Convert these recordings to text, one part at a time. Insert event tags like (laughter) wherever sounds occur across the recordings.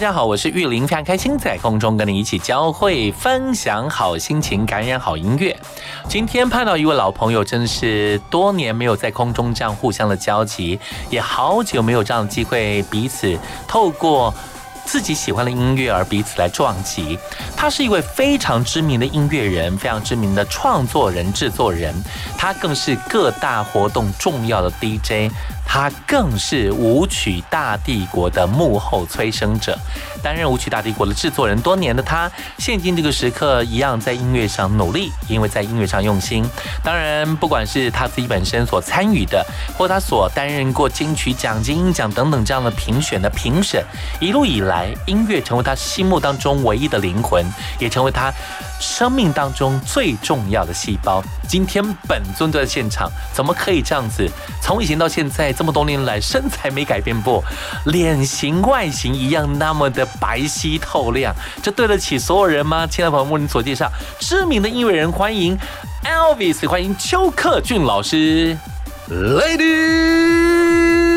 大家好，我是玉林，非常开心在空中跟你一起交汇，分享好心情，感染好音乐。今天碰到一位老朋友，真的是多年没有在空中这样互相的交集，也好久没有这样的机会，彼此透过自己喜欢的音乐而彼此来撞击。他是一位非常知名的音乐人，非常知名的创作人、制作人，他更是各大活动重要的 DJ。他更是舞曲大帝国的幕后催生者，担任舞曲大帝国的制作人多年的他，现今这个时刻一样在音乐上努力，因为在音乐上用心。当然，不管是他自己本身所参与的，或他所担任过金曲奖、金鹰奖等等这样的评选的评审，一路以来，音乐成为他心目当中唯一的灵魂，也成为他生命当中最重要的细胞。今天本尊在现场，怎么可以这样子？从以前到现在。这么多年来，身材没改变过，脸型外形一样那么的白皙透亮，这对得起所有人吗？亲爱的朋友们，所介绍知名的音乐人，欢迎 Elvis，欢迎邱克俊老师，Lady。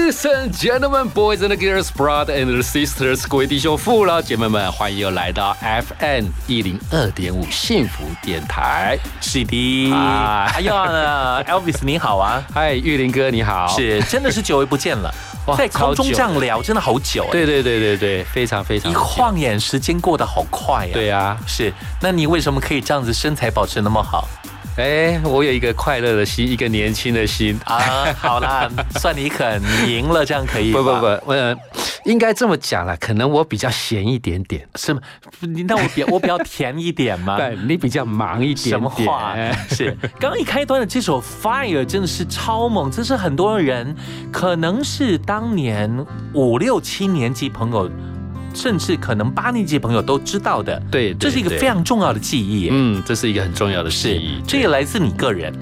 Ladies and gentlemen, boys and girls, brothers and sisters，各位弟兄、父老姐妹们，欢迎又来到 FM 一零二点五幸福电台。是的，哎呀，Elvis 你好啊，(laughs) 嗨，玉林哥你好，是，真的是久违不见了，(laughs) 在空中这样聊，真的好久。对对对对对，非常非常。一晃眼，时间过得好快呀。对呀，是。那你为什么可以这样子身材保持那么好？哎，我有一个快乐的心，一个年轻的心啊！好啦，(laughs) 算你肯，你赢了，这样可以不不不，呃，应该这么讲了，可能我比较闲一点点，是吗？你那我比我比较甜一点吗？(laughs) 对，你比较忙一点。什么话？(laughs) 是刚刚一开端的这首《Fire》真的是超猛，这是很多人可能是当年五六七年级朋友。甚至可能八年级朋友都知道的。对，这是一个非常重要的记忆。嗯，这是一个很重要的是记忆。这也来自你个人，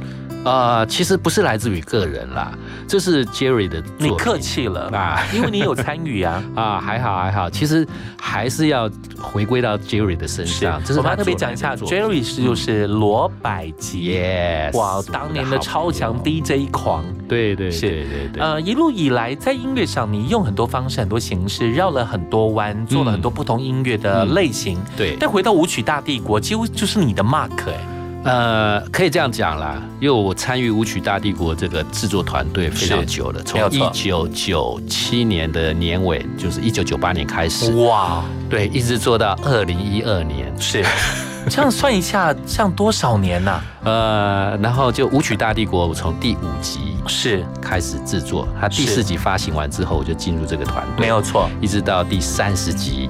啊、其实不是来自于个人啦，这是 Jerry 的作品。你客气了 (laughs) 啊因为你有参与啊。(laughs) 啊，还好还好，其实还是要回归到 Jerry 的身上。我们要特别讲一下，Jerry 是就是罗百吉。Yes，哇当年的超强 DJ 狂，对对是对对对，呃，一路以来在音乐上，你用很多方式、很多形式，绕了很多弯，做了很多不同音乐的嗯类型。对，但回到舞曲大帝国，几乎就是你的 mark 哎、呃，可以这样讲啦，因为我参与舞曲大帝国这个制作团队非常久了，从一九九七年的年尾，就是一九九八年开始，哇，对，一直做到二零一二年，是。(laughs) 这样算一下，这样多少年呐、呃，然后就舞曲大帝国，我从第五集是。开始制作，它第四集发行完之后，我就进入这个团队，没有错，一直到第三十集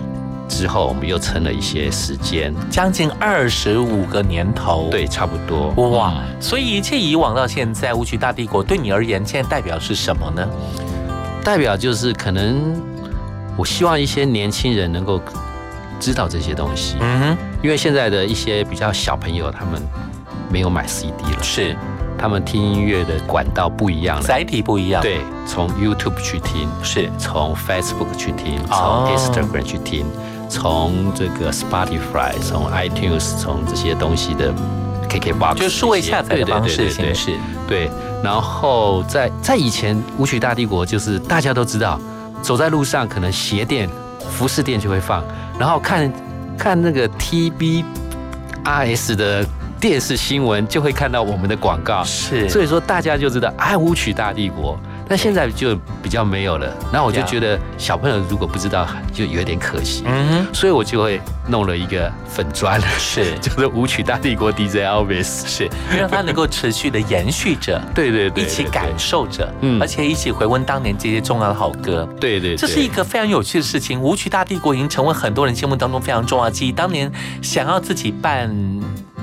之后，我们又撑了一些时间，将近二十五个年头。。对，差不多，哇嗯，所以一切以往到现在，舞曲大帝国对你而言，现在代表是什么呢？代表就是可能我希望一些年轻人能够知道这些东西，嗯哼，因为现在的一些比较小朋友，他们没有买 CD 了，是他们听音乐的管道不一样了。载体不一样。，对，从 YouTube 去听，是从 Facebook 去听，哦从 Instagram 去听，从这个 Spotify，从 iTunes，从这些东西的 KKBox，就是数位下载的方式形式。对，然后在在以前舞曲大帝国，就是大家都知道，走在路上可能鞋店、服饰店就会放，然后看看那个 TBRS 的电视新闻，就会看到我们的广告。是，所以说大家就知道，爱，舞曲大帝国。但现在就比较没有了，然后我就觉得小朋友如果不知道，就有点可惜，嗯哼，所以我就会弄了一个粉砖，是 (laughs) 就是舞曲大帝国 DJ Elvis，是，让它能够持续的延续着。(laughs) 对对对，一起感受着，嗯而且一起回温当年这些重要的好歌。对对，对这是一个非常有趣的事情。舞曲大帝国已经成为很多人心目当中非常重要的记忆。当年想要自己办，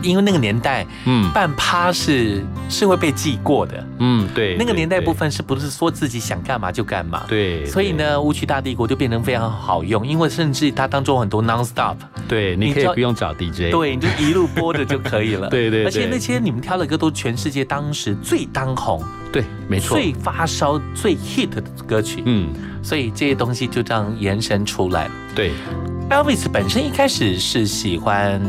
因为那个年代嗯办趴是是会被记过的。嗯对，那个年代部分是不是说自己想干嘛就干嘛？。对，所以呢，舞曲大帝国就变成非常好用，因为甚至它当中有很多 non stop，对，你可以不用找 DJ，对，你就一路播着就可以了。(laughs) 对对对而且那些你们挑的歌都全世界当时最当红、对，没错，最发烧、最 hit 的歌曲。嗯，所以这些东西就这样延伸出来了。对，Elvis 本身一开始是喜欢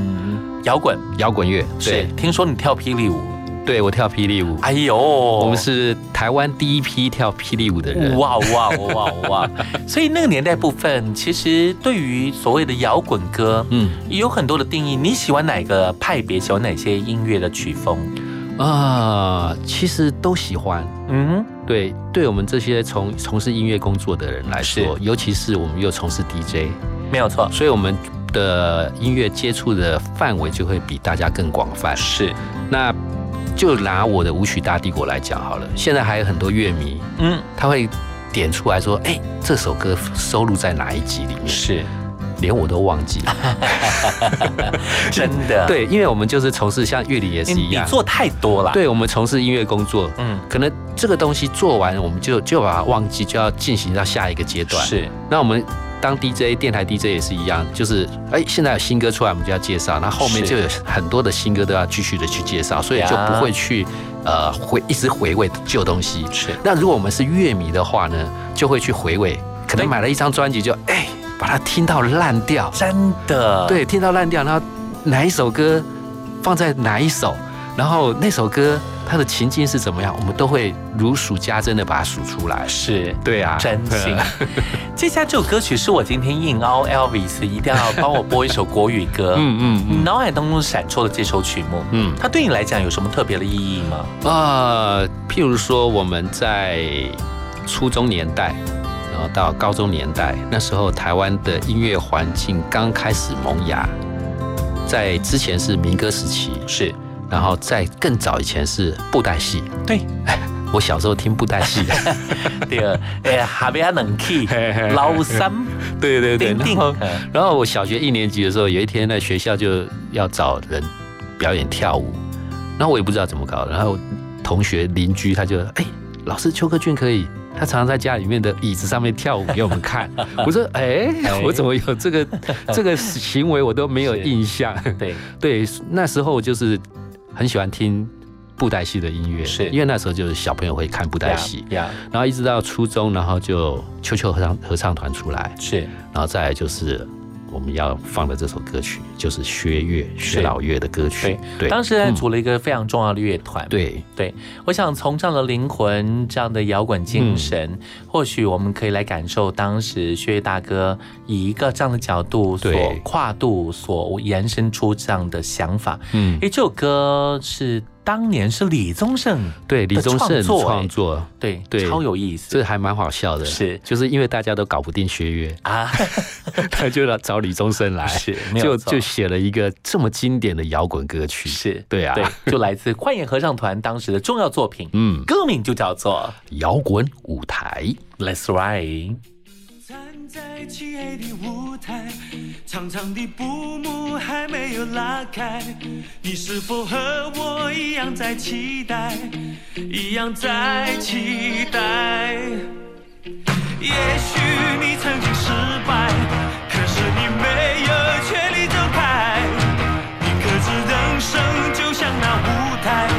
摇滚，摇滚乐，是对，听说你跳霹雳舞，对我跳霹雳舞，哎呦，我我们是台湾第一批跳霹雳舞的人，哇哇哇哇！(laughs) 所以那个年代部分，其实对于所谓的摇滚歌，嗯有很多的定义。你喜欢哪个派别？喜欢哪些音乐的曲风？啊，其实都喜欢。嗯，对，对我们这些从从事音乐工作的人来说，尤其是我们又从事 DJ，没有错，所以我们的音乐接触的范围就会比大家更广泛。是，那就拿我的舞曲大帝国来讲好了，现在还有很多乐迷，嗯，他会点出来说：“哎，这首歌收录在哪一集里面是？”连我都忘记了。(laughs) 真的。，对，因为我们就是从事像乐理也是一样，你做太多了。，对我们从事音乐工作，嗯，可能这个东西做完，我们就就把它忘记，就要进行到下一个阶段。，是那我们当 DJ 电台 DJ 也是一样，就是哎，现在有新歌出来，我们就要介绍，那后面就有很多的新歌都要继续的去介绍，所以就不会去呃回一直回味旧东西。是，那如果我们是乐迷的话呢，就会去回味，可能对买了一张专辑就哎把它听到烂掉，真的。，对，听到烂掉，然后哪一首歌放在哪一首，然后那首歌它的情境是怎么样，我们都会如数家珍的把它数出来。是。对啊，真心。(laughs) 接下来这首歌曲是我今天硬凹 Elvis 一定要帮我播一首国语歌。(laughs) 嗯，嗯你脑海当中闪烁的这首曲目，嗯它对你来讲有什么特别的意义吗？嗯啊，譬如说我们在初中年代。到高中年代，那时候台湾的音乐环境刚开始萌芽，在之前是民歌时期，是然后在更早以前是布袋戏。对，(laughs) 我小时候听布袋戏，(laughs) 第二，哎，下边冷气，老三对对定定然后，嗯然后我小学一年级的时候，有一天在学校就要找人表演跳舞，然后我也不知道怎么搞，然后同学邻居他就哎，老师邱克俊可以他常常在家里面的椅子上面跳舞给我们看。(laughs) 我说，哎，我怎么有这个 (laughs) 这个行为，我都没有印象。(laughs) 对。对，那时候就是很喜欢听布袋戏的音乐，是。因为那时候就是小朋友会看布袋戏，呀，然后一直到初中，然后就秋秋合唱合唱团出来，是。然后再来就是我们要放的这首歌曲，就是薛岳薛老岳的歌曲对。对，当时还嗯组了一个非常重要的乐团。对对，我想从这样的灵魂、这样的摇滚精神，嗯或许我们可以来感受当时薛岳大哥以一个这样的角度所跨度所延伸出这样的想法。嗯，诶，这首歌是当年是李宗盛对，李宗盛创作对对超有意思。这还蛮好笑的，是。就是因为大家都搞不定薛岳，啊，(laughs) 他就要找李宗盛来，(laughs) 是就错。就写了一个这么经典的摇滚歌曲，是对啊。对，就来自幻影合唱团当时的重要作品，嗯，歌名就叫做摇滚舞台。《Let's Ride》。站在漆黑的舞台，长长的布幕还没有拉开，你是否和我一样在期待，一样在期待？也许你曾经失败，可是你没有权利走开。你可知人生就像那舞台，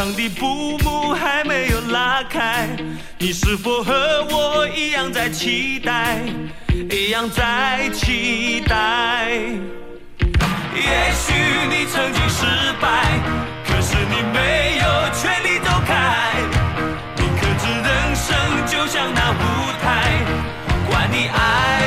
长长的布幕还没有拉开，你是否和我一样在期待，一样在期待？也许你曾经失败，可是你没有权利走开。你可知人生就像那舞台，管你爱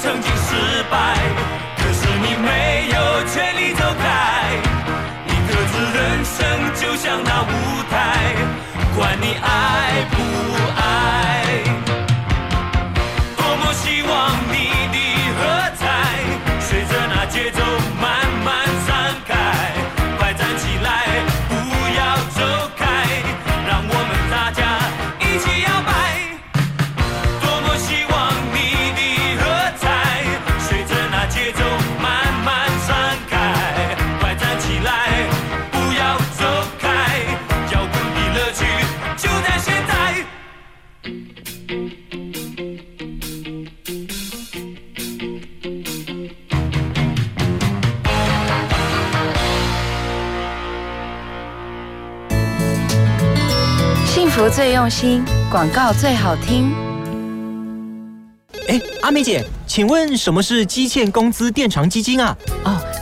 曾经失用心，广告最好听。哎，阿美姐，请问什么是基欠工资垫偿基金啊？哦，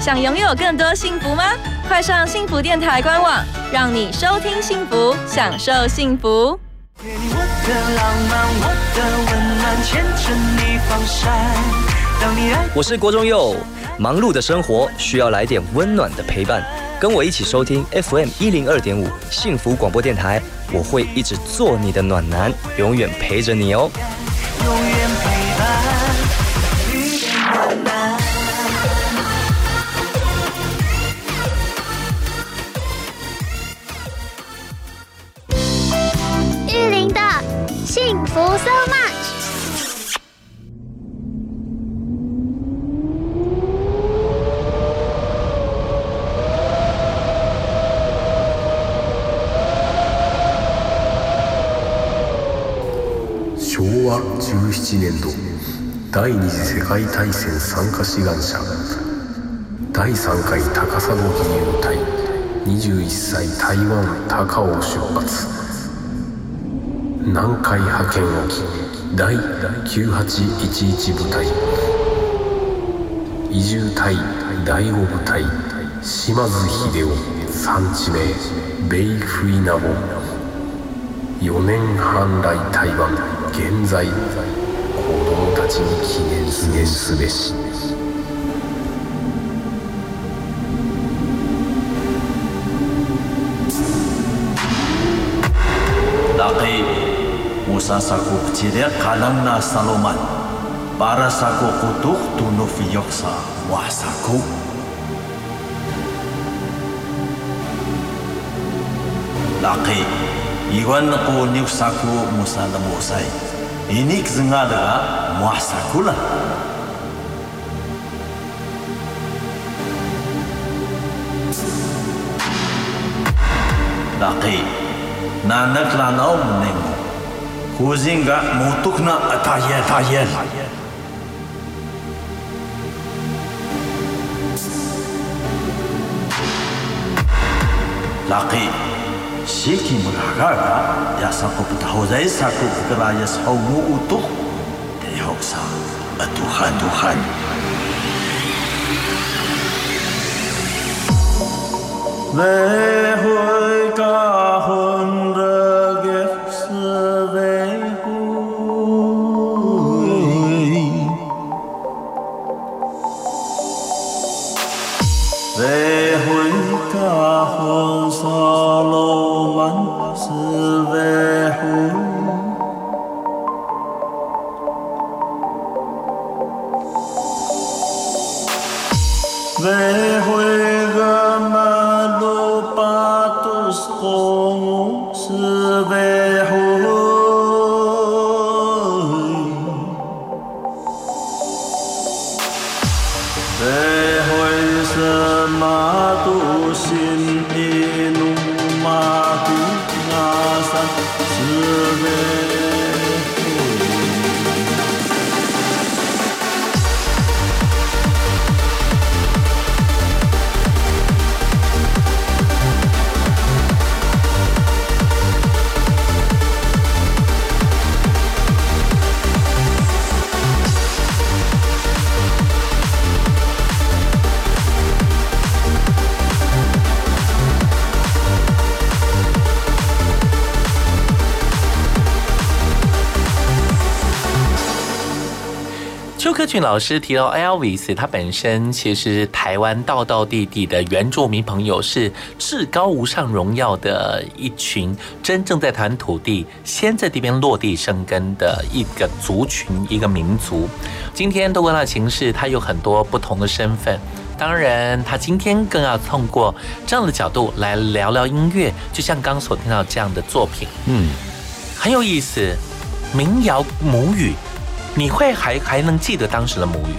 想拥有更多幸福吗？快上幸福电台官网，让你收听幸福，享受幸福。给你我的浪漫，我的温暖，牵着你放闪。当你爱我是郭忠佑，忙碌的生活需要来点温暖的陪伴，跟我一起收听 FM 一零二点五幸福广播电台，我会一直做你的暖男，永远陪着你哦。1年度第二次世界大戦参加志願者第3回高砂義勇隊21歳台湾高尾出発。南海派遣沖第9811部隊移住隊第5部隊島津秀夫産地名ベイフイナボ4年半来台湾現在ちに記念記念すべし Laki Musa saku kecilnya kalang na saloman Para saku kutuh tunuf yoksa Wasaku Laki Iwan ko niusaku Musa lemusai ini kesengada muasa kula. Daki, nanak lanau menengu, kuzinga mutukna atayel atayel. Daki, siki mengharga ya sapo petahu zai satu keraya sahumu utuh dari hoksa Tuhan Tuhan. Lehoi. 克群老师提到 Elvis，他本身其实台湾道道地地的原住民朋友是至高无上荣耀的一群，真正在谈土地、先在这边落地生根的一个族群、一个民族。今天透过他形式，他有很多不同的身份。当然，他今天更要通过这样的角度来聊聊音乐，就像刚所听到这样的作品，嗯，很有意思。民谣母语，你会还还能记得当时的母语？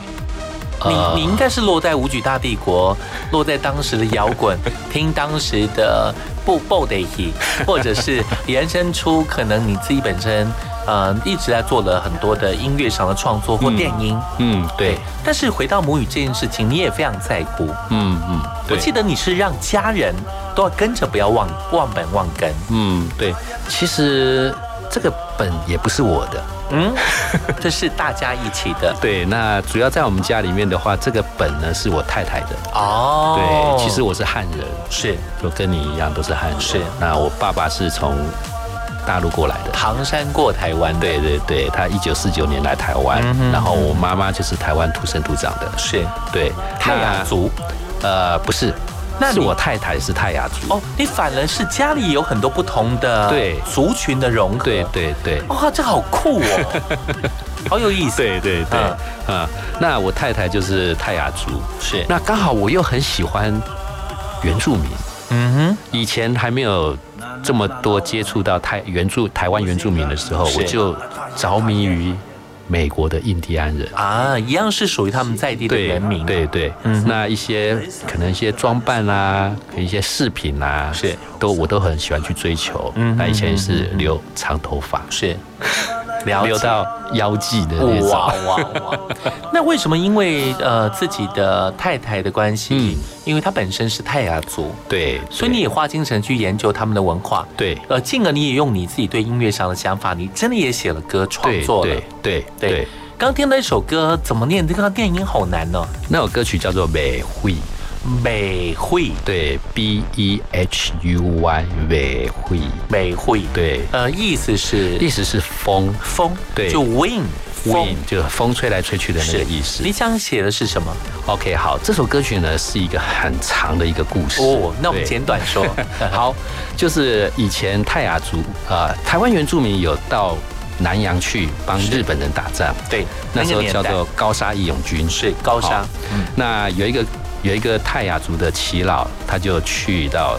你呃你应该是落在舞曲大帝国，(laughs) 落在当时的摇滚，听当时的布布得 e (laughs) 或者是延伸出可能你自己本身呃，一直在做了很多的音乐上的创作或电音。嗯，对。但是回到母语这件事情，你也非常在乎。嗯嗯，我记得你是让家人都要跟着，不要忘忘本忘根。嗯，对。其实这个本也不是我的。嗯，(laughs) 这是大家一起的。对，那主要在我们家里面的话，这个本呢是我太太的。哦，对，其实我是汉人，是，就跟你一样都是汉人。是，那我爸爸是从大陆过来的，唐山过台湾。对对对，他一九四九年来台湾，然后我妈妈就是台湾土生土长的。是，对，泰雅族。呃，不是。那是我太太是泰雅族。哦，你反而是家里有很多不同的对。族群的融合，对对对，哇，这好酷哦，(laughs) 好有意思，对对对，啊，那我太太就是泰雅族，是，那刚好我又很喜欢原住民，嗯哼，以前还没有这么多接触到台原住台湾原住民的时候，我就着迷于。美国的印第安人。啊，一样是属于他们在地的人民。对对，嗯，那一些可能一些装扮啊，一些饰品啊，是。都我都很喜欢去追求。嗯，那以前是留长头发，是。留到腰际的那种。哇哇哇！(laughs) 那为什么？因为呃自己的太太的关系，嗯，因为她本身是泰雅族，对，所以你也花精神去研究他们的文化，对，呃，进而你也用你自己对音乐上的想法，你真的也写了歌创作了，对对对。刚听那首歌怎么念？这个电影好难哦。那首歌曲叫做《美惠》。美惠，对，B E H U Y，美惠，美惠，对，呃，意思是，意思是风，风，对，就 wind，风，就风吹来吹去的那个意思。你想写的是什么？OK，好，这首歌曲呢是一个很长的一个故事。哦，那我们简短说。(laughs) 好，就是以前泰雅族啊，台湾原住民有到南洋去帮日本人打仗，对，那时候叫做高沙义勇军，是高沙，嗯，那有一个。有一个泰雅族的耆老，他就去到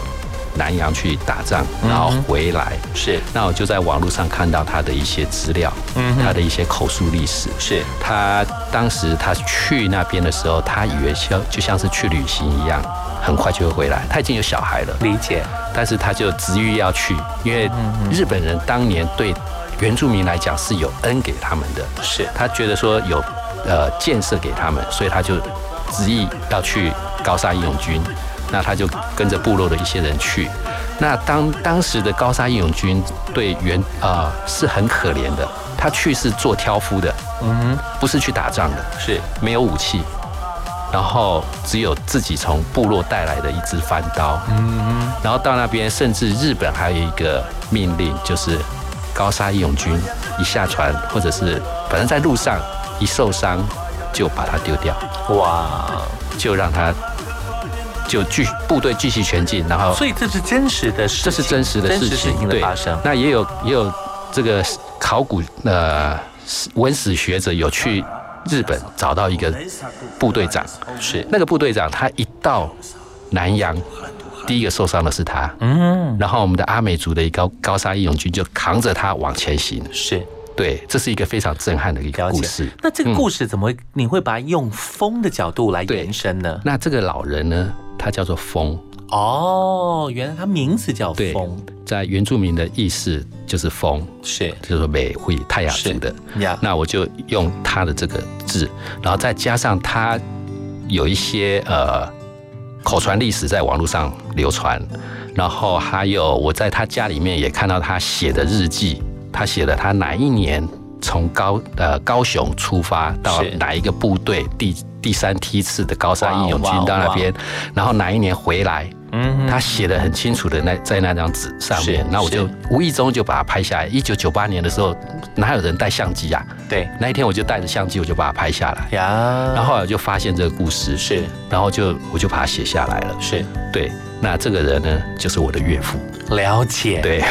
南洋去打仗，然后回来。是，那我就在网络上看到他的一些资料，嗯，他的一些口述历史。是他当时他去那边的时候，他以为像就像是去旅行一样，很快就会回来。他已经有小孩了，理解。但是他就执意要去，因为日本人当年对原住民来讲是有恩给他们的，是他觉得说有呃建设给他们，所以他就。执意要去高沙义勇军，那他就跟着部落的一些人去。那当当时的高沙义勇军对原啊是很可怜的，他去是做挑夫的，嗯，不是去打仗的，是没有武器，然后只有自己从部落带来的一支翻刀，嗯，然后到那边，甚至日本还有一个命令，就是高沙义勇军一下船或者是反正在路上一受伤。就把它丢掉，哇！就让他就继部队继续前进，然后所以这是真实的事，这是真实的事情的发生。那也有也有这个考古呃文史学者有去日本找到一个部队长，是。那个部队长，他一到南洋，第一个受伤的是他，嗯，然后我们的阿美族的一高高沙义勇军就扛着他往前行，是。对，这是一个非常震撼的一个故事。那这个故事怎么你会把它用风的角度来延伸呢？那这个老人呢，他叫做风。哦，原来他名字叫风，在原住民的意思就是风，是就是美惠泰雅族的。那我就用他的这个字，然后再加上他有一些呃口传历史在网络上流传，然后还有我在他家里面也看到他写的日记。他写了他哪一年从高呃高雄出发到哪一个部队第第三梯次的高山义勇军到那边，然后哪一年回来，嗯，他写的很清楚的那在那张纸上面，那我就无意中就把它拍下来。一九九八年的时候，哪有人带相机啊？对，那一天我就带着相机，我就把它拍下来呀。然后后来我就发现这个故事是，然后就我就把它写下来了。是对。那这个人呢，就是我的岳父。了解，对，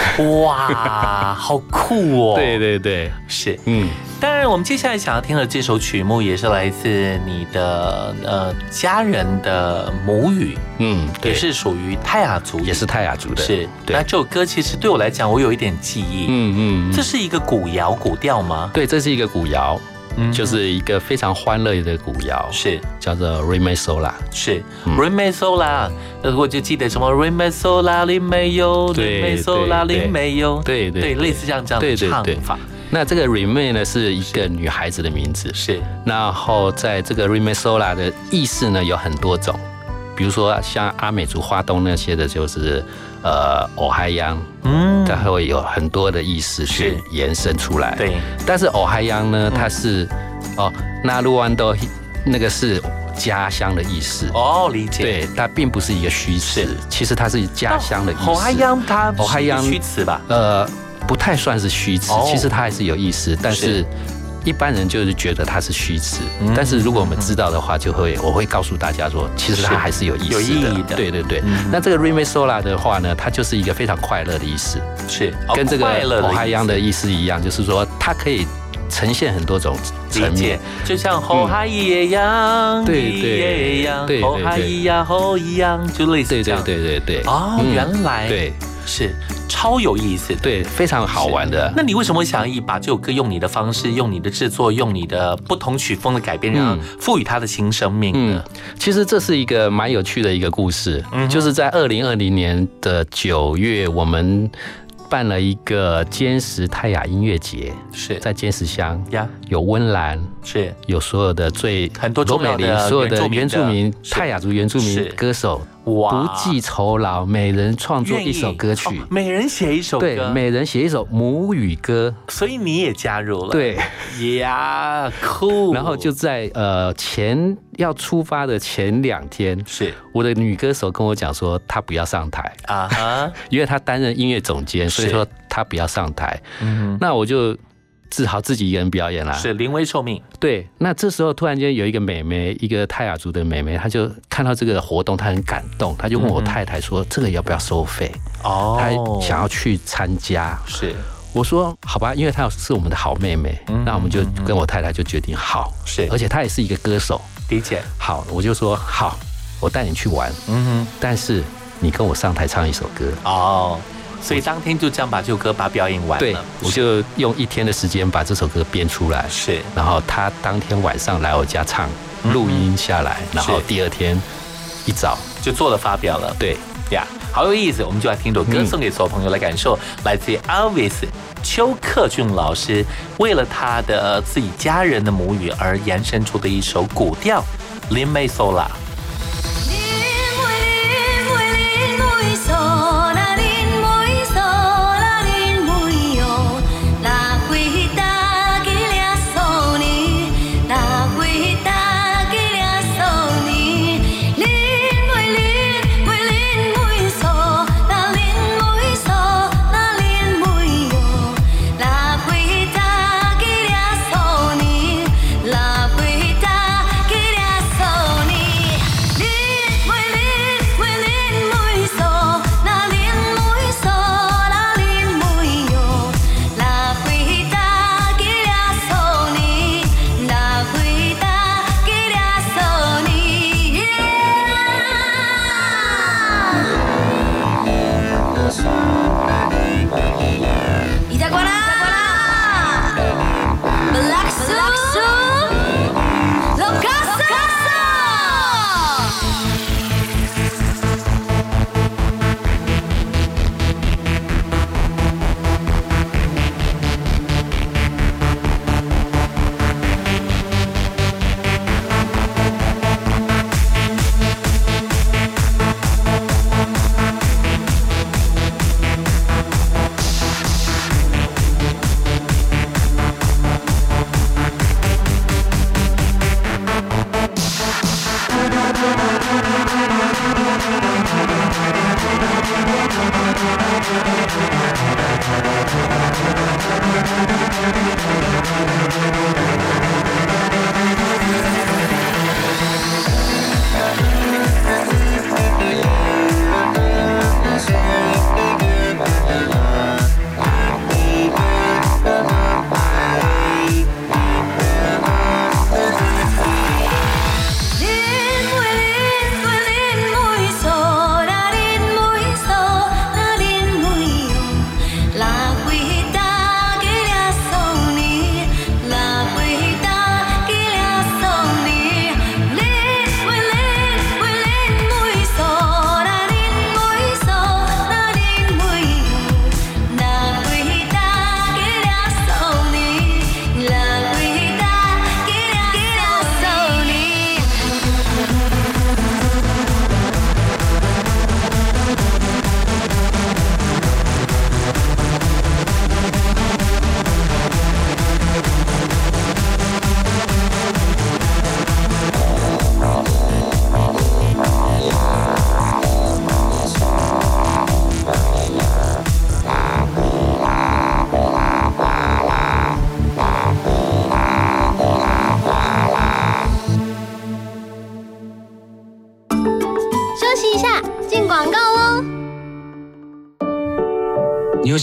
哇，好酷哦！(laughs) 对对对，是，嗯。当然，我们接下来想要听的这首曲目，也是来自你的呃家人的母语，嗯，也是属于泰雅族，也是泰雅族的。是，那这首歌其实对我来讲，我有一点记忆，嗯嗯。这是一个古谣古调吗？对，这是一个古谣。就是一个非常欢乐的古谣，是。叫做 Remasola，是。Re Me Sola，呃，我就记得什么 Remasola 里没有，Remasola 里没有，对对对，类似这样这样的唱法。那这个 Remain 呢是一个女孩子的名字，是。然后在这个 Remain Sola 的意思呢有很多种，比如说像阿美族花东那些的，就是呃偶嗨央，嗯，它会有很多的意思去延伸出来。对，但是偶嗨央呢，它是哦那鲁安都那个是家乡的意思。哦，理解。对，它并不是一个虚词，其实它是家乡的意思。偶嗨央它偶嗨央虚词吧？呃，不太算是虚词，其实它还是有意思，但是。一般人就是觉得它是虚词，但是如果我们知道的话，就会我会告诉大家说，其实它还是有意思的。有意义的。对对对。那这个 Remain Sola 的话呢，它就是一个非常快乐的意思，是跟这个火海洋的意思一样，就是说它可以呈现很多种层面，就像后海一样，对对对，后海一样后一样，就类似这样。对对对对对。哦，原来对。是超有意思，对，非常好玩的。那你为什么想以把这首歌用你的方式，用你的制作，用你的不同曲风的改编，然后赋予它的新生命呢？其实这是一个蛮有趣的一个故事，就是在二零二零年的九月，我们。办了一个坚石泰雅音乐节，是。在坚石乡呀，有温岚，是。有所有的最很多美林所有的原住民泰雅族原住民歌手，哇，不计酬劳，每人创作一首歌曲，每人写一首歌，对，每人写一首母语歌，所以你也加入了，对，呀，酷，然后就在呃前。要出发的前两天，是。我的女歌手跟我讲说，她不要上台。啊哈，(laughs) 因为她担任音乐总监，所以说她不要上台。嗯，那我就只好自己一个人表演啦。是临危受命。对，那这时候突然间有一个美眉，一个泰雅族的美眉，她就看到这个活动，她很感动，她就问我太太说：“这个要不要收费？”哦，她想要去参加。是，我说好吧，因为她是我们的好妹妹，那我们就跟我太太就决定好。是，而且她也是一个歌手。理解好，我就说好，我带你去玩。嗯哼，但是你跟我上台唱一首歌哦。所以当天就这样把这首歌把表演完了。对，我就用一天的时间把这首歌编出来。是，然后他当天晚上来我家唱，录音下来，然后第二天一早就做了发表了。对呀，好有意思，我们就来听首歌送给所有朋友来感受，来自 Elvis 邱克俊老师为了他的自己家人的母语而延伸出的一首古调《林美 Sola》。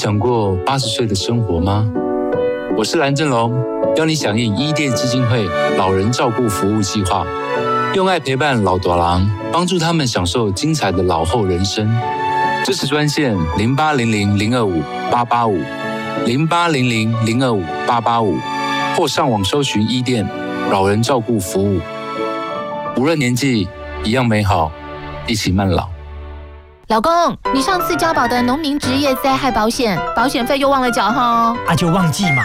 想过八十岁的生活吗？我是蓝正龙，邀你响应伊甸基金会老人照顾服务计划，用爱陪伴老多郎，帮助他们享受精彩的老后人生。支持专线零八零零零二五八八五零八零零零二五八八五，或上网搜寻伊甸老人照顾服务。无论年纪，一样美好，一起慢老。老公，你上次交保的农民职业灾害保险，保险费又忘了缴哈？啊，就忘记嘛。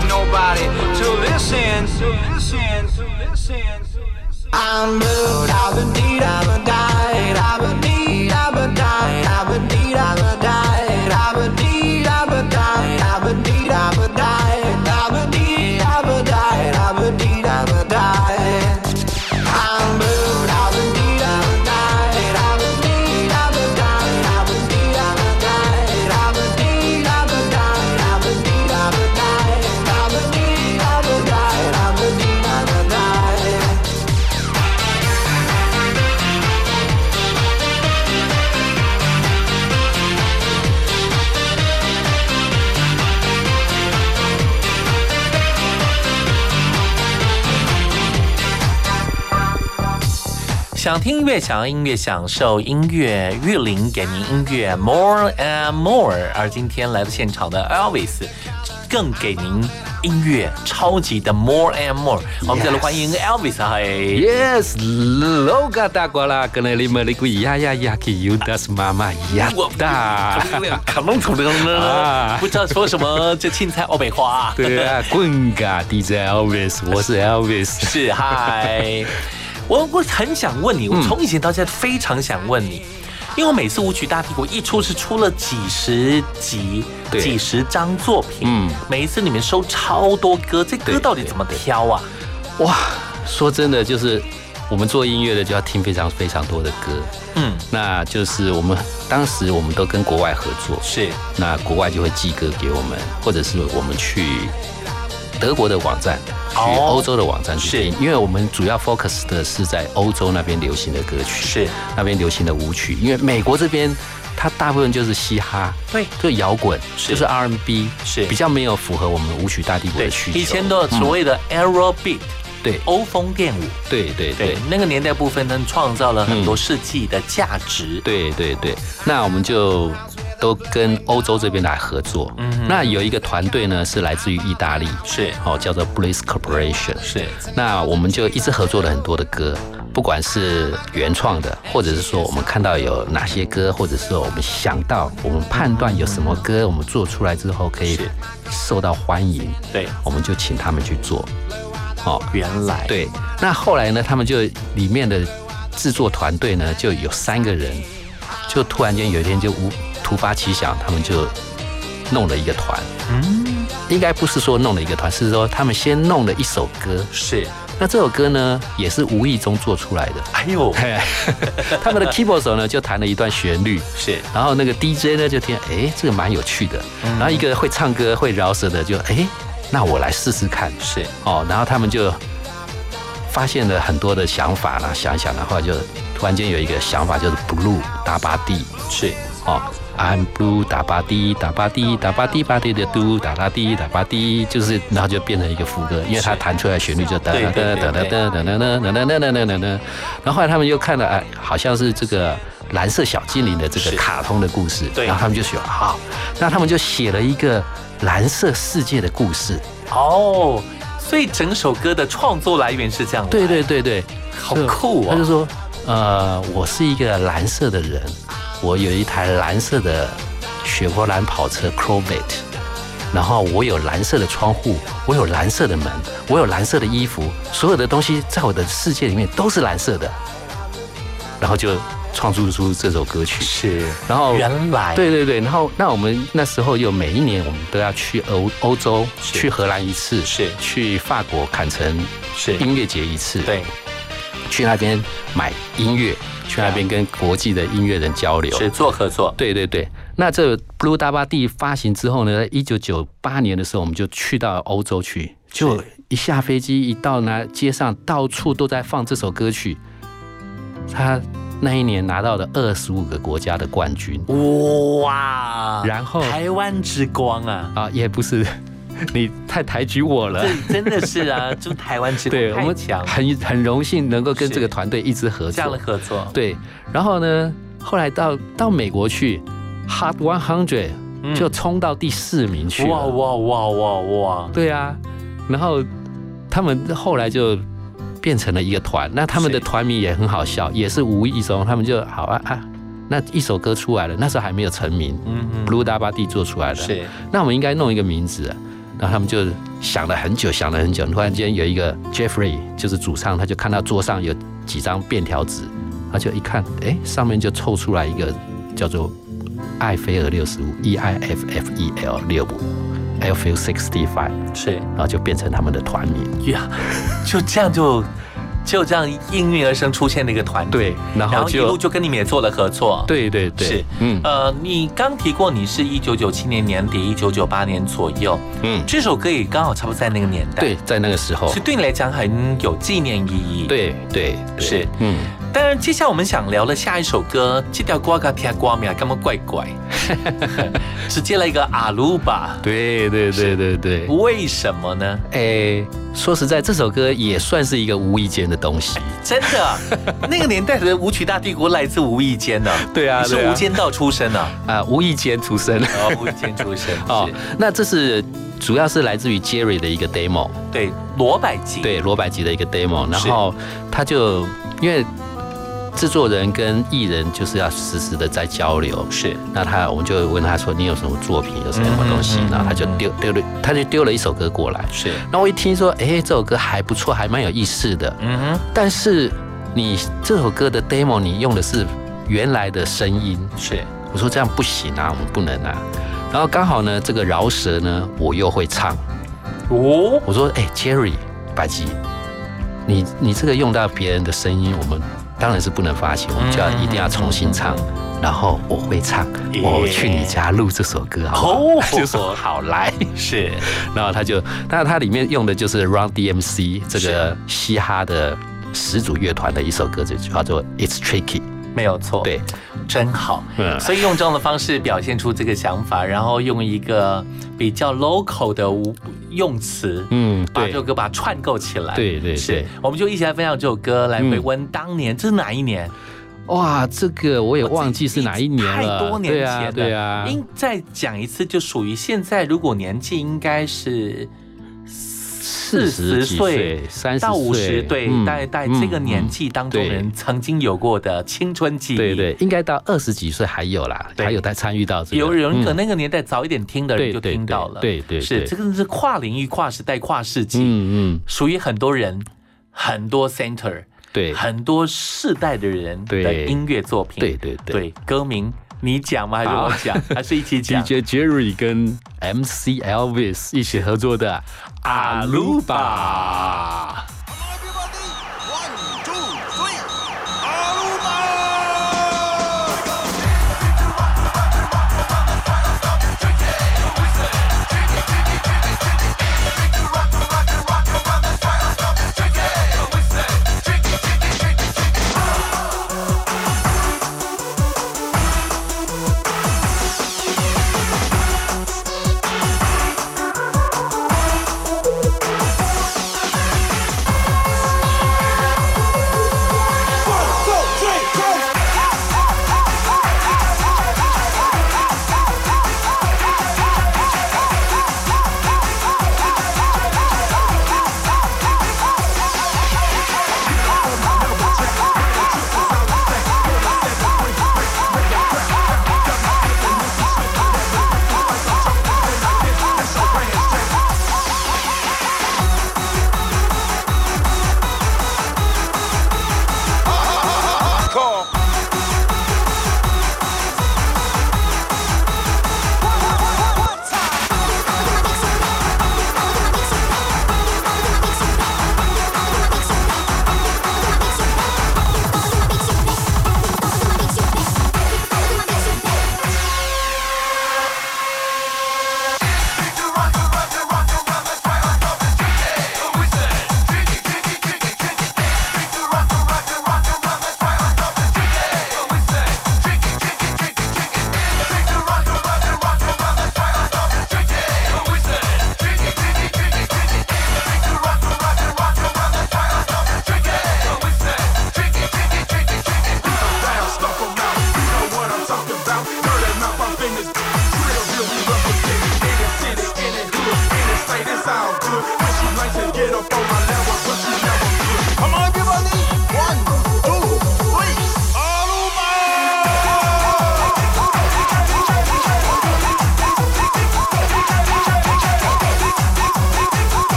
nobody to listen to listen to listen to listen. I'm blue, I've been deed, I've been died, I've been deed, I've been died, I've been deed, I've been died, 想听音乐，想要音乐，享受音乐。玉林给您音乐 more and more。而今天来到现场的 Elvis，更给您音乐超级的 more and more。我们再来欢迎 Elvis，嗨 Yes，loga 大瓜啦，跟那里面的鬼呀呀呀，给 you das 妈妈呀哒，卡隆土的呢，不知道说什么，这青菜欧北花。对啊，滚嘎 DJ Elvis，我是 Elvis，是嗨。我我很想问你，我从以前到现在非常想问你，因为我每次舞曲大帝国一出是出了几十集、几十张作品，嗯，每一次里面收超多歌，这歌到底怎么挑啊？哇，说真的，就是我们做音乐的就要听非常非常多的歌，嗯，那就是我们当时我们都跟国外合作，是，那国外就会寄歌给我们，或者是我们去德国的网站。去欧洲的网站去听，因为我们主要 focus 的是在欧洲那边流行的歌曲，是。那边流行的舞曲。因为美国这边它大部分就是嘻哈，对，就摇滚，就是 R&B，是。比较没有符合我们舞曲大帝国的需求。以前的所谓的 Aero Beat，对，欧风电舞，对对对，那个年代部分呢，创造了很多世纪的价值。对对对，那我们就都跟欧洲这边来合作。嗯那有一个团队呢是来自于意大利，是哦，叫做 Bliss Corporation。是，那我们就一直合作了很多的歌，不管是原创的，或者是说我们看到有哪些歌，或者是我们想到，我们判断有什么歌，我们做出来之后可以受到欢迎，对，我们就请他们去做。哦，原来对。那后来呢，他们就里面的制作团队呢，就有三个人，就突然间有一天就无突发奇想，他们就弄了一个团。嗯，应该不是说弄了一个团，是说他们先弄了一首歌。是。那这首歌呢，也是无意中做出来的。哎呦，(laughs) 他们的 (laughs) keyboard 手呢就弹了一段旋律，是，然后那个 DJ 呢就听，哎，这个蛮有趣的。嗯然后一个会唱歌、会饶舌的就，哎，那我来试试看。是，哦，然后他们就发现了很多的想法啦，想一想的话就突然间有一个想法，就是 blue 打巴地，是，哦。I'm blue 打巴滴打巴滴打巴滴巴滴的嘟打打滴打巴滴，就是然后就变成一个副歌，因为它弹出来旋律就哒哒哒哒哒哒哒哒哒哒哒哒哒。然后后来他们又看了，哎，好像是这个蓝色小精灵的这个卡通的故事，然后他们就选好，那他们就写了一个蓝色世界的故事。哦，所以整首歌的创作来源是这样。对对对对，好酷啊！他就说，呃，我是一个蓝色的人。我有一台蓝色的雪佛兰跑车 Corvette，然后我有蓝色的窗户，我有蓝色的门，我有蓝色的衣服，所有的东西在我的世界里面都是蓝色的，然后就创作出这首歌曲。是，然后原来。对对对，然后那我们那时候又每一年我们都要去欧欧洲，去荷兰一次，是。去法国坎城是。音乐节一次，对，去那边买音乐。去那边跟国际的音乐人交流，是做合作。对对对，那这 Blue 大巴地发行之后呢，一九九八年的时候，我们就去到欧洲去，就一下飞机一到那街上，到处都在放这首歌曲。他那一年拿到了二十五个国家的冠军，哇！然后台湾之光啊啊，也不是。(laughs) 你太抬举我了，这真的是啊，(laughs) 就台湾之对，我们强，很很荣幸能够跟这个团队一直合作，这样的合作。对，然后呢，后来到到美国去，Hot One Hundred 就冲到第四名去哇哇哇哇哇！对啊，然后他们后来就变成了一个团，那他们的团名也很好笑，也是无意中他们就好啊啊，那一首歌出来了，那时候还没有成名，嗯，Blue 大巴蒂做出来的，是，那我们应该弄一个名字。然后他们就想了很久，想了很久。突然间有一个 Jeffrey，就是主唱，他就看到桌上有几张便条纸，他就一看，哎，上面就凑出来一个叫做艾菲尔六十五 E I F F E L 六五 Eiffel sixty five，是，然后就变成他们的团名呀，就这样就。就这样应运而生出现的一个团队，然后一路就跟你们也做了合作。对对对，是，嗯，呃，你刚提过你是一九九七年年底，一九九八年左右，嗯，这首歌也刚好差不多在那个年代，对，在那个时候，所以对你来讲很有纪念意义。对对。是，嗯。当然，接下来我们想聊的下一首歌，这条瓜嘎听瓜苗，干嘛怪怪？(laughs) 只接了一个阿鲁巴。对对对对对，为什么呢？哎，说实在，这首歌也算是一个无意间的东西。真的，(laughs) 那个年代的舞曲大帝国来自无意间的。对啊，是无间道出身的啊，无意间出身。哦，无意间出身。(laughs) 哦，那这是主要是来自于 Jerry 的一个 demo。对，罗百吉。对，罗百吉的一个 demo，然后他就因为。制作人跟艺人就是要实时的在交流，是。那他我们就问他说：“你有什么作品？有什么东西？”然后他就丢丢了，他就丢了一首歌过来。是。那我一听说，哎，这首歌还不错，还蛮有意思的。嗯哼。但是你这首歌的 demo 你用的是原来的声音。是。我说这样不行啊，我们不能啊。然后刚好呢，这个饶舌呢，我又会唱。哦。我说：“哎，Jerry，白吉，你你这个用到别人的声音，我们。”当然是不能发行，我们就要一定要重新唱。然后我会唱，我去你家录这首歌，哦，(laughs) 就说好来是。(laughs) 然后他就，当然它里面用的就是 Run DMC 这个嘻哈的始祖乐团的一首歌，就叫做 It's Tricky，没有错，对，真好。嗯，所以用这样的方式表现出这个想法，然后用一个比较 local 的用词，嗯，把这首歌把它串构起来。对对，是，我们就一起来分享这首歌，来回温当年，这是哪一年？哇，这个我也忘记是哪一年太。多年前对啊，应再讲一次，就属于现在，如果年纪应该是四十岁岁30到五十，岁对，嗯在在嗯这个年纪当中，对。人曾经有过的青春记忆。对对，应该到二十几岁还有啦，还有在参与到这个。有有人可嗯。能那个年代早一点听的人就听到了，对对是这个是跨领域、跨时代、跨世纪，嗯嗯，属于很多人、很多 center，对。很多世代的人的音乐作品，对对对。对，歌名你讲吗？还是我讲？(laughs) 还是一起讲？DJ Jerry 跟 MC Elvis 一起合作的阿鲁巴。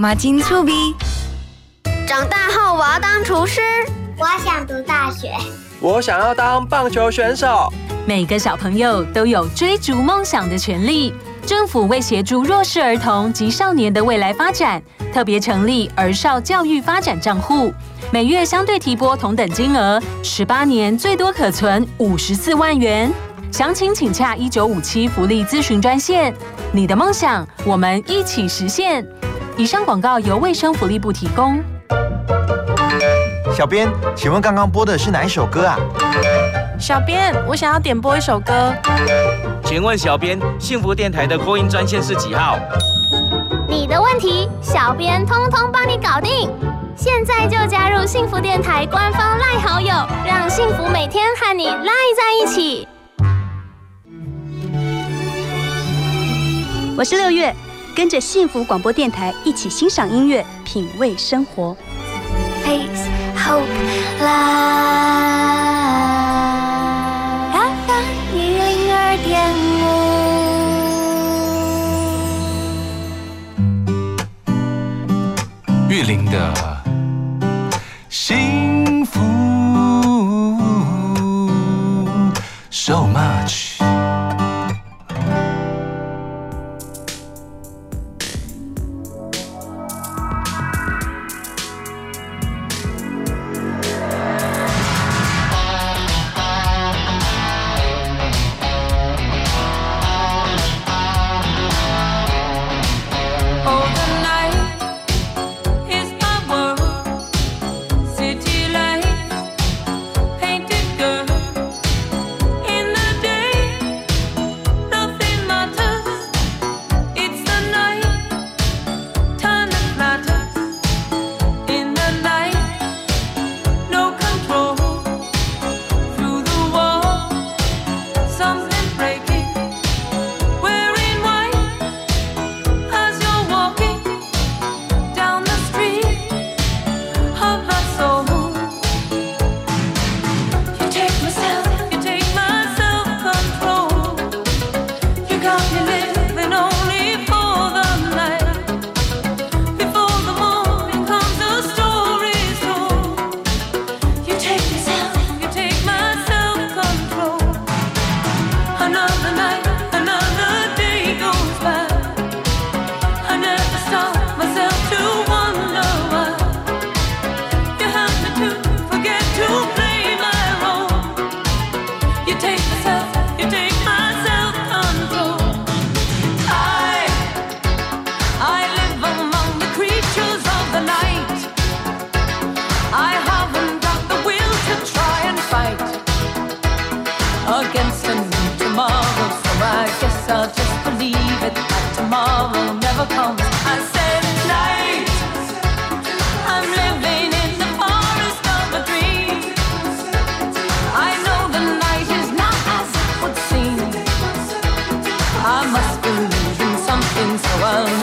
马金粗比。长大后我要当厨师，我想读大学。我想要当棒球选手。每个小朋友都有追逐梦想的权利。政府为协助弱势儿童及少年的未来发展，特别成立儿少教育发展账户，每月相对提拨同等金额，十八年最多可存五十四万元。详情请洽一九五七福利咨询专线。你的梦想，我们一起实现。以上广告由卫生福利部提供。小编，请问刚刚播的是哪一首歌啊？小编，我想要点播一首歌。请问小编，幸福电台的扩音专线是几号？你的问题，小编通通帮你搞定。现在就加入幸福电台官方赖好友，让幸福每天和你赖在一起。我是六月，跟着幸福广播电台一起欣赏音乐，品味生活。Peace, hope, love。FM 一零二点五。玉林的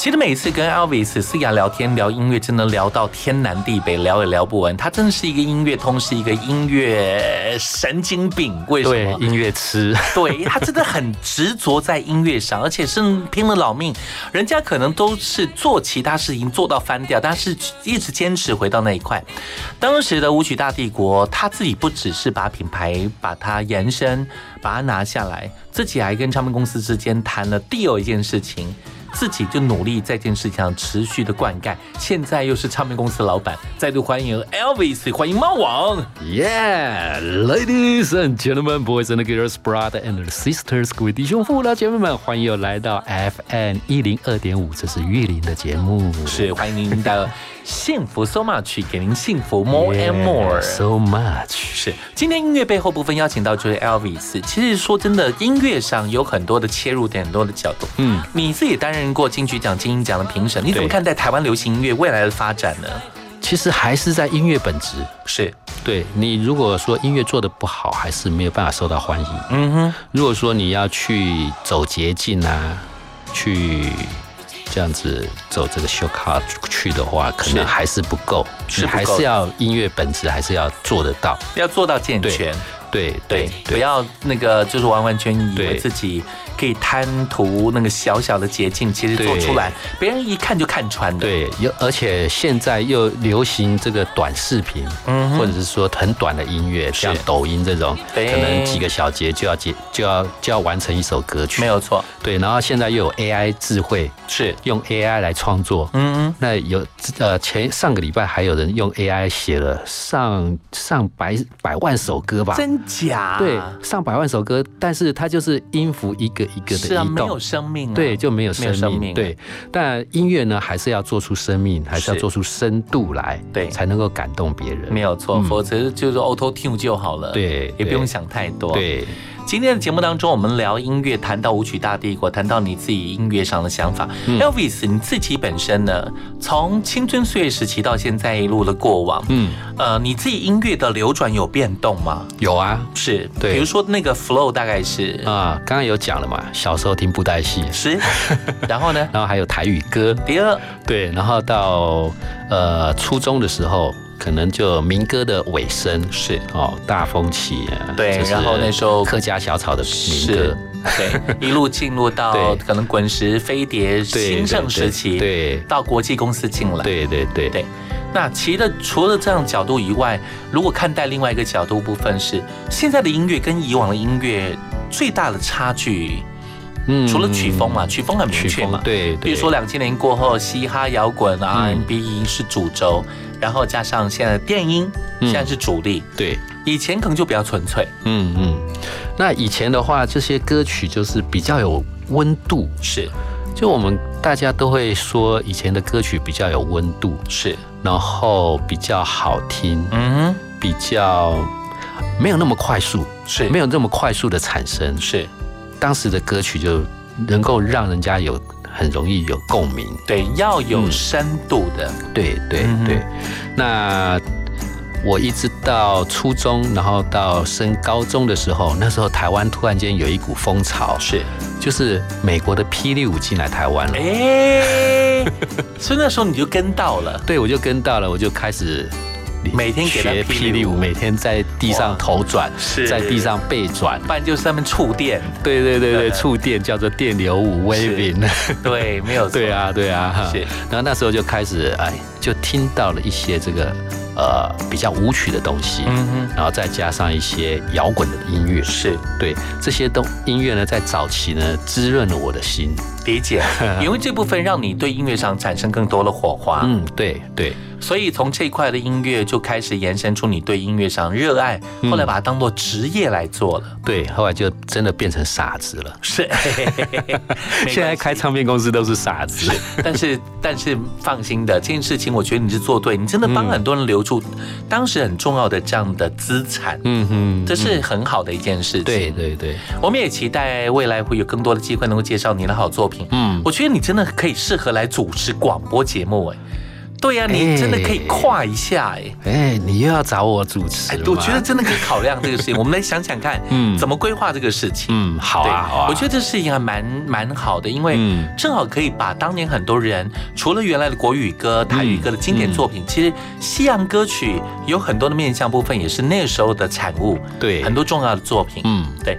其实每次跟 Elvis 思雅聊天聊音乐，真的聊到天南地北，聊也聊不完。他真的是一个音乐通，是一个音乐神经病。为什么？音乐痴。对他真的很执着在音乐上，而且是拼了老命。人家可能都是做其他事情做到翻掉，但是一直坚持回到那一块。当时的舞曲大帝国，他自己不只是把品牌把它延伸，把它拿下来，自己还跟唱片公司之间谈了 deal 一件事情。自己就努力在这件事情上持续的灌溉，现在又是唱片公司老板，再度欢迎 Elvis，欢迎猫王。Yeah, ladies and gentlemen, boys and girls, brothers and sisters，各位弟兄父老姐妹们，欢迎又来到 FM 一零二点五，这是玉林的节目，是欢迎您的幸福 so much，给您幸福 more and more so much。是今天音乐背后部分邀请到就是 Elvis。其实说真的，音乐上有很多的切入点，很多的角度。嗯，你自己担任过金曲奖、金鹰奖的评审，你怎么看待台湾流行音乐未来的发展呢？其实还是在音乐本质，是对你如果说音乐做的不好，还是没有办法受到欢迎。嗯哼，如果说你要去走捷径啊，去这样子走这个 shortcut 去的话，可能还是不够，是还是要音乐本质还是要做得到，要做到健全。对对，不要那个就是完完全以为自己可以贪图那个小小的捷径，其实做出来别人一看就看穿的。对，又而且现在又流行这个短视频，嗯或者是说很短的音乐，像抖音这种，可能几个小节就要结就要就要完成一首歌曲，没有错。对，然后现在又有 AI 智慧，是。用 AI 来创作，嗯嗯，那有呃前上个礼拜还有人用 AI 写了上上百百万首歌吧，真假？对，上百万首歌，但是它就是音符一个一个的是啊，移动，没有生命啊，对，就没有生命。生命啊。对，但音乐呢，还是要做出生命，还是要做出深度来，对。才能够感动别人。没有错，嗯。否则就是 Auto Tune 就好了，对也不用想太多。对，今天的节目当中，我们聊音乐，谈到舞曲大帝国，谈到你自己音乐上的想法。Elvis，你自己本身呢，从青春岁月时期到现在一路的过往，嗯，呃，你自己音乐的流转有变动吗？有啊，是，对。比如说那个 flow 大概是？啊，刚刚有讲了嘛，小时候听布袋戏，是，(laughs) 然后呢，然后还有台语歌，第二，对，然后到呃初中的时候。可能就民歌的尾声是哦，大风起啊，对，然后那时候客家小草的民歌，对，一路进入到 (laughs) 可能滚石、飞碟对兴盛时期，对，到国际公司进来，对对对对。那其实除了这样角度以外，如果看待另外一个角度部分是，现在的音乐跟以往的音乐最大的差距。嗯除了曲风嘛，曲风很明确嘛，对，比如说两千年过后，嘻哈、摇滚、啊 R&B 是主轴，然后加上现在的电音，现在是主力。对，以前可能就比较纯粹。嗯嗯，那以前的话，这些歌曲就是比较有温度，是，就我们大家都会说以前的歌曲比较有温度，是，然后比较好听，嗯，比较没有那么快速，是。没有那么快速的产生，是。当时的歌曲就能够让人家有很容易有共鸣，对，要有深度的，对对对。那我一直到初中，然后到升高中的时候，那时候台湾突然间有一股风潮，是。就是美国的霹雳舞进来台湾了，哎，(laughs) 所以那时候你就跟到了，对，我就跟到了，我就开始。每天给他学霹雳舞，每天在地上头转，在地上背转，不然就是他们触电。对对对对，触电叫做电流舞 waving。对，没有错。对啊对啊。是。然后那时候就开始哎，就听到了一些这个呃比较舞曲的东西，嗯哼，然后再加上一些摇滚的音乐。是对这些东音乐呢，在早期呢滋润了我的心。理解，(laughs) 因为这部分让你对音乐上产生更多的火花。嗯，对对。所以从这一块的音乐就开始延伸出你对音乐上热爱，后来把它当做职业来做了。对，后来就真的变成傻子了。是，(laughs) 现在开唱片公司都是傻子。但是但是放心的，这件事情我觉得你是做对，你真的帮很多人留住当时很重要的这样的资产。嗯哼，这是很好的一件事情。对对对，我们也期待未来会有更多的机会能够介绍你的好作品。嗯，我觉得你真的可以适合来主持广播节目哎。对呀、啊，你真的可以跨一下哎、欸！哎，你又要找我主持、欸？我觉得真的可以考量这个事情。(laughs) 我们来想想看，嗯，怎么规划这个事情？嗯，好啊，好啊。我觉得这事情还蛮蛮好的，因为正好可以把当年很多人除了原来的国语歌、台语歌的经典作品，嗯、其实西洋歌曲有很多的面向部分也是那时候的产物。对，很多重要的作品。嗯，对。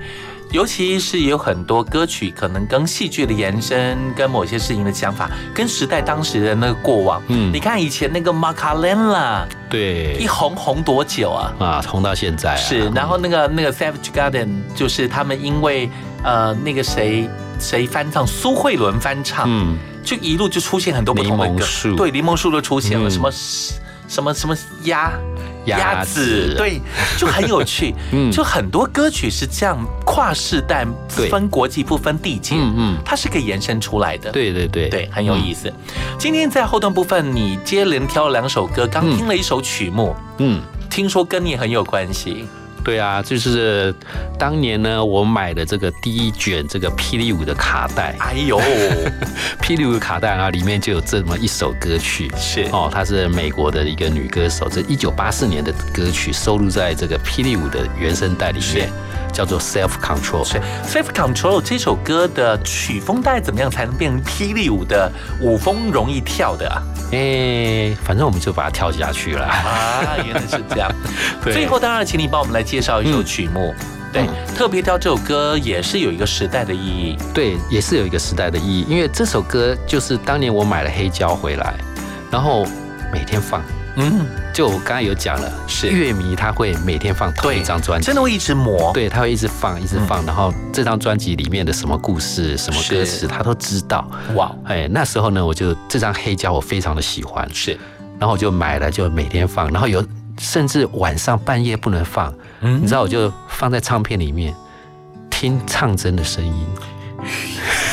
尤其是有很多歌曲，可能跟戏剧的延伸，跟某些事情的想法，跟时代当时的那个过往。嗯，你看以前那个马卡莲啦，对，一红红多久啊？啊，红到现在、啊。是，然后那个那个 Savage Garden，就是他们因为呃那个谁谁翻唱，苏慧伦翻唱，嗯，就一路就出现很多不同的歌，对，柠檬树都出现了，嗯、什么什么什么鸭。鸭子。对，就很有趣，(laughs) 嗯，就很多歌曲是这样跨世代，分国际不分地界，嗯嗯，它是可以延伸出来的，对对对。对，很有意思。嗯、今天在后段部分，你接连挑了两首歌，刚听了一首曲目，嗯，听说跟你很有关系。对啊，就是当年呢，我买的这个第一卷这个霹雳舞的卡带，哎呦，(laughs) 霹雳舞卡带啊，里面就有这么一首歌曲，是。哦，她是美国的一个女歌手，这一九八四年的歌曲收录在这个霹雳舞的原声带里面，叫做 Self Control。是 Self Control 这首歌的曲风大概怎么样才能变成霹雳舞的舞风容易跳的啊？哎，反正我们就把它跳下去了啊！原来是这样。(laughs) 最后当然，请你帮我们来介绍一首曲目。嗯、对，嗯、特别挑这首歌也是有一个时代的意义。对，也是有一个时代的意义，因为这首歌就是当年我买了黑胶回来，然后每天放。嗯，就我刚才有讲了，是乐迷他会每天放同一张专辑，真的会一直磨。对，他会一直放，一直放，嗯、然后这张专辑里面的什么故事、什么歌词，他都知道。哇，哎，那时候呢，我就这张黑胶我非常的喜欢，是，然后我就买了，就每天放，然后有甚至晚上半夜不能放，嗯，你知道，我就放在唱片里面听唱针的声音。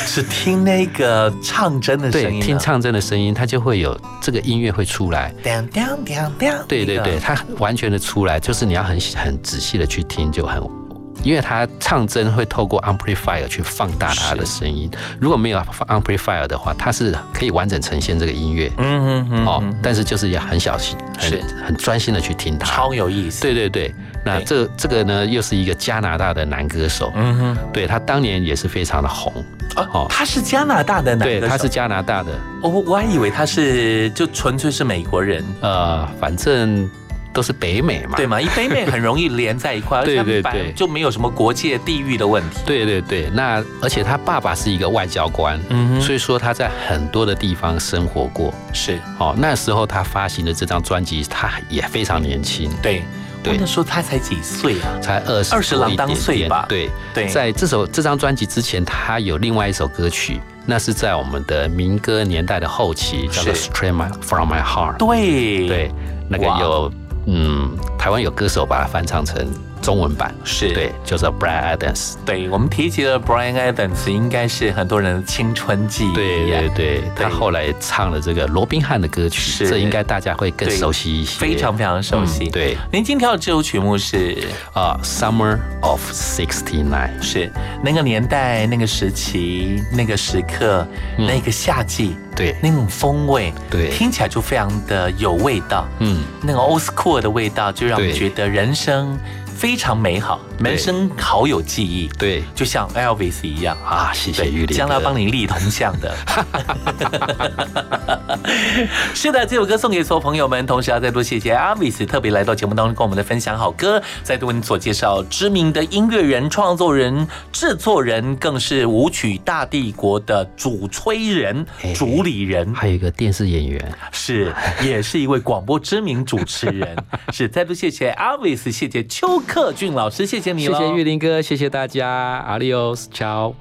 是听那个唱针的声音，对，听唱针的声音，它就会有这个音乐会出来。对对对，它完全的出来，就是你要很很仔细的去听，就很因为它唱针会透过 amplifier 去放大它的声音，如果没有 amplifier 的话，它是可以完整呈现这个音乐。嗯嗯嗯哦，但是就是要很小心，很很专心的去听它，超有意思。对对对，那这这个呢，又是一个加拿大的男歌手，嗯哼，对他当年也是非常的红。哦，他是加拿大的男歌手，对，他是加拿大的。我，我还以为他是就纯粹是美国人。呃，反正都是北美嘛，对嘛？因为北美很容易连在一块，(laughs) 而且对就没有什么国界地域的问题。对对对，那而且他爸爸是一个外交官，嗯所以说他在很多的地方生活过。是。哦，那时候他发行的这张专辑，他也非常年轻，对，对。那时候他才几岁啊？才二十二十郎当岁吧？对。对，在这首这张专辑之前，他有另外一首歌曲，那是在我们的民歌年代的后期，叫做《Straight From My Heart》。对。对，那个有嗯，台湾有歌手把它翻唱成中文版，是。对，叫做 Brad Adams。对我们提及的 Brian Adams，应该是很多人的青春记忆。对对对，他后来唱了这个罗宾汉的歌曲，是。这应该大家会更熟悉一些，非常非常熟悉。嗯对。您今天的这首曲目是？啊，《Summer of '69》是。那个年代、那个时期、那个时刻、那个夏季，对。那种风味，对。听起来就非常的有味道。嗯，那个 old school 的味道，就让我们对。觉得人生非常美好，对。人生好有记忆。对，就像 Elvis 一样啊，谢谢对玉林将来帮你立铜像的。(laughs) 是的，这首歌送给所有朋友们，同时要再度谢谢 Elvis 特别来到节目当中跟我们的分享好歌，再度为你所介绍知名的音乐人、创作人、制作人，更是舞曲大帝国的主吹人、主理人，还有一个电视演员，是也是一位广播知名主持人。(laughs) 是再度谢谢 Elvis，谢谢邱客俊老师，谢谢你哦！谢谢玉林哥，谢谢大家，阿利哦，Ciao。